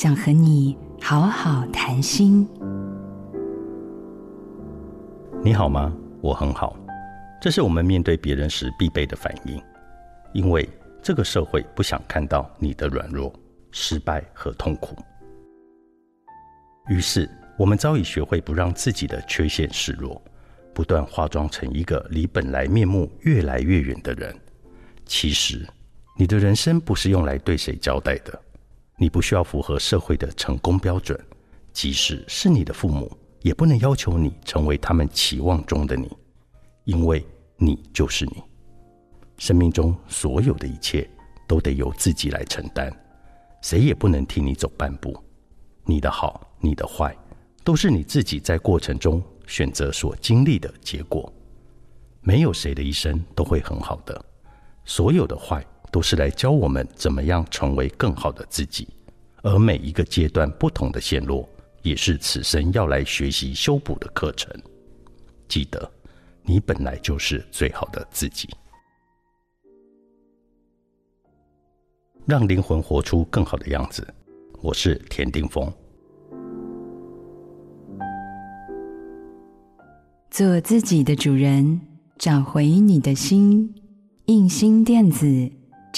想和你好好谈心。你好吗？我很好。这是我们面对别人时必备的反应，因为这个社会不想看到你的软弱、失败和痛苦。于是，我们早已学会不让自己的缺陷示弱，不断化妆成一个离本来面目越来越远的人。其实，你的人生不是用来对谁交代的。你不需要符合社会的成功标准，即使是你的父母，也不能要求你成为他们期望中的你，因为你就是你。生命中所有的一切都得由自己来承担，谁也不能替你走半步。你的好，你的坏，都是你自己在过程中选择所经历的结果。没有谁的一生都会很好的，所有的坏。都是来教我们怎么样成为更好的自己，而每一个阶段不同的线路，也是此生要来学习修补的课程。记得，你本来就是最好的自己，让灵魂活出更好的样子。我是田定峰，做自己的主人，找回你的心。印心电子。